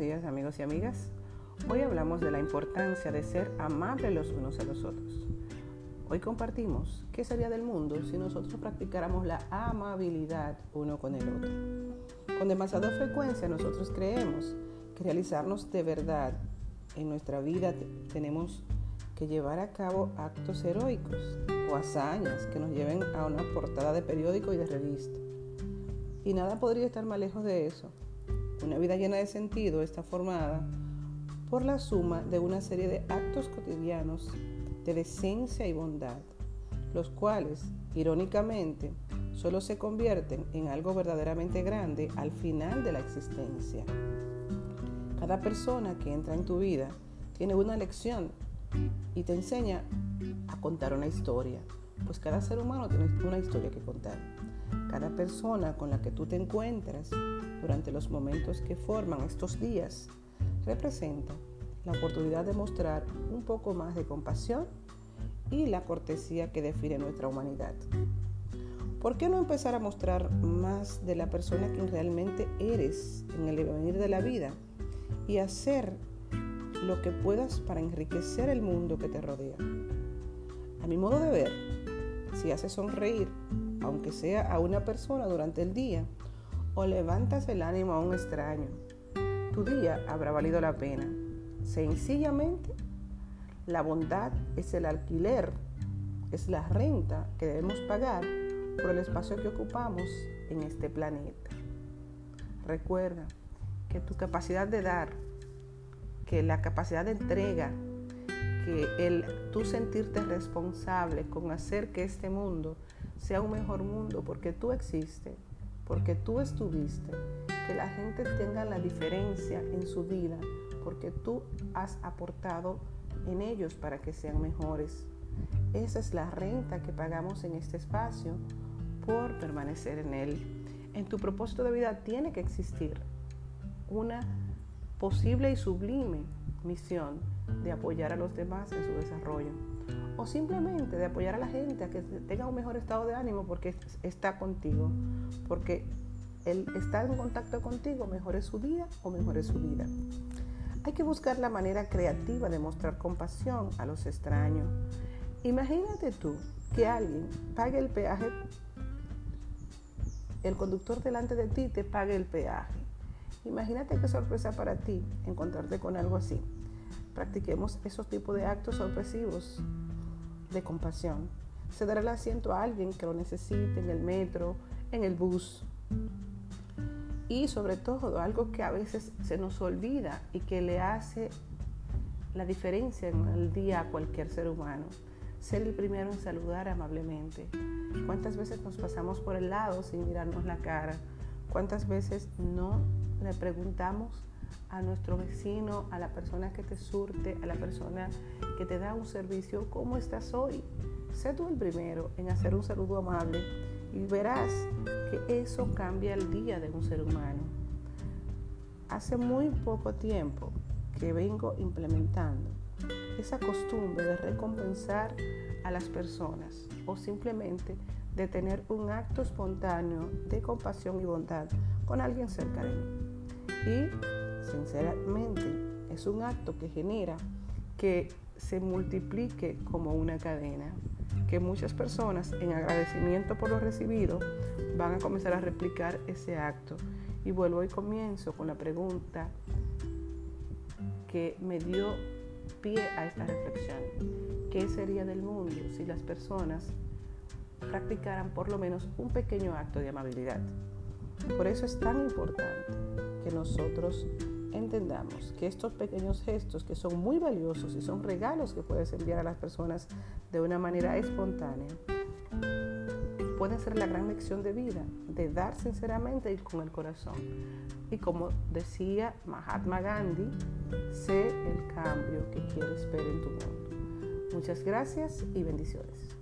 días amigos y amigas. Hoy hablamos de la importancia de ser amables los unos a los otros. Hoy compartimos qué sería del mundo si nosotros practicáramos la amabilidad uno con el otro. Con demasiada frecuencia nosotros creemos que realizarnos de verdad en nuestra vida tenemos que llevar a cabo actos heroicos o hazañas que nos lleven a una portada de periódico y de revista. Y nada podría estar más lejos de eso. Una vida llena de sentido está formada por la suma de una serie de actos cotidianos de decencia y bondad, los cuales, irónicamente, solo se convierten en algo verdaderamente grande al final de la existencia. Cada persona que entra en tu vida tiene una lección y te enseña a contar una historia, pues cada ser humano tiene una historia que contar. Cada persona con la que tú te encuentras durante los momentos que forman estos días representa la oportunidad de mostrar un poco más de compasión y la cortesía que define nuestra humanidad. ¿Por qué no empezar a mostrar más de la persona que realmente eres en el devenir de la vida y hacer lo que puedas para enriquecer el mundo que te rodea? A mi modo de ver, si haces sonreír aunque sea a una persona durante el día, o levantas el ánimo a un extraño, tu día habrá valido la pena. Sencillamente, la bondad es el alquiler, es la renta que debemos pagar por el espacio que ocupamos en este planeta. Recuerda que tu capacidad de dar, que la capacidad de entrega, que el tú sentirte responsable con hacer que este mundo sea un mejor mundo porque tú existes, porque tú estuviste, que la gente tenga la diferencia en su vida, porque tú has aportado en ellos para que sean mejores. Esa es la renta que pagamos en este espacio por permanecer en él. En tu propósito de vida tiene que existir una posible y sublime misión de apoyar a los demás en su desarrollo o simplemente de apoyar a la gente a que tenga un mejor estado de ánimo porque está contigo, porque el estar en contacto contigo mejore su día o mejore su vida. Hay que buscar la manera creativa de mostrar compasión a los extraños. Imagínate tú que alguien pague el peaje, el conductor delante de ti te pague el peaje. Imagínate qué sorpresa para ti encontrarte con algo así. Practiquemos esos tipos de actos sorpresivos de compasión. Se dará el asiento a alguien que lo necesite en el metro, en el bus. Y sobre todo, algo que a veces se nos olvida y que le hace la diferencia en el día a cualquier ser humano. Ser el primero en saludar amablemente. ¿Cuántas veces nos pasamos por el lado sin mirarnos la cara? ¿Cuántas veces no le preguntamos a nuestro vecino, a la persona que te surte, a la persona que te da un servicio, ¿cómo estás hoy? Sé tú el primero en hacer un saludo amable y verás que eso cambia el día de un ser humano. Hace muy poco tiempo que vengo implementando esa costumbre de recompensar a las personas o simplemente de tener un acto espontáneo de compasión y bondad con alguien cerca de mí. Y sinceramente, es un acto que genera que se multiplique como una cadena, que muchas personas en agradecimiento por lo recibido van a comenzar a replicar ese acto. Y vuelvo y comienzo con la pregunta que me dio pie a esta reflexión. ¿Qué sería del mundo si las personas practicaran por lo menos un pequeño acto de amabilidad? Por eso es tan importante que nosotros entendamos que estos pequeños gestos que son muy valiosos y son regalos que puedes enviar a las personas de una manera espontánea, pueden ser la gran lección de vida, de dar sinceramente y con el corazón. Y como decía Mahatma Gandhi, sé el cambio que quieres ver en tu mundo. Muchas gracias y bendiciones.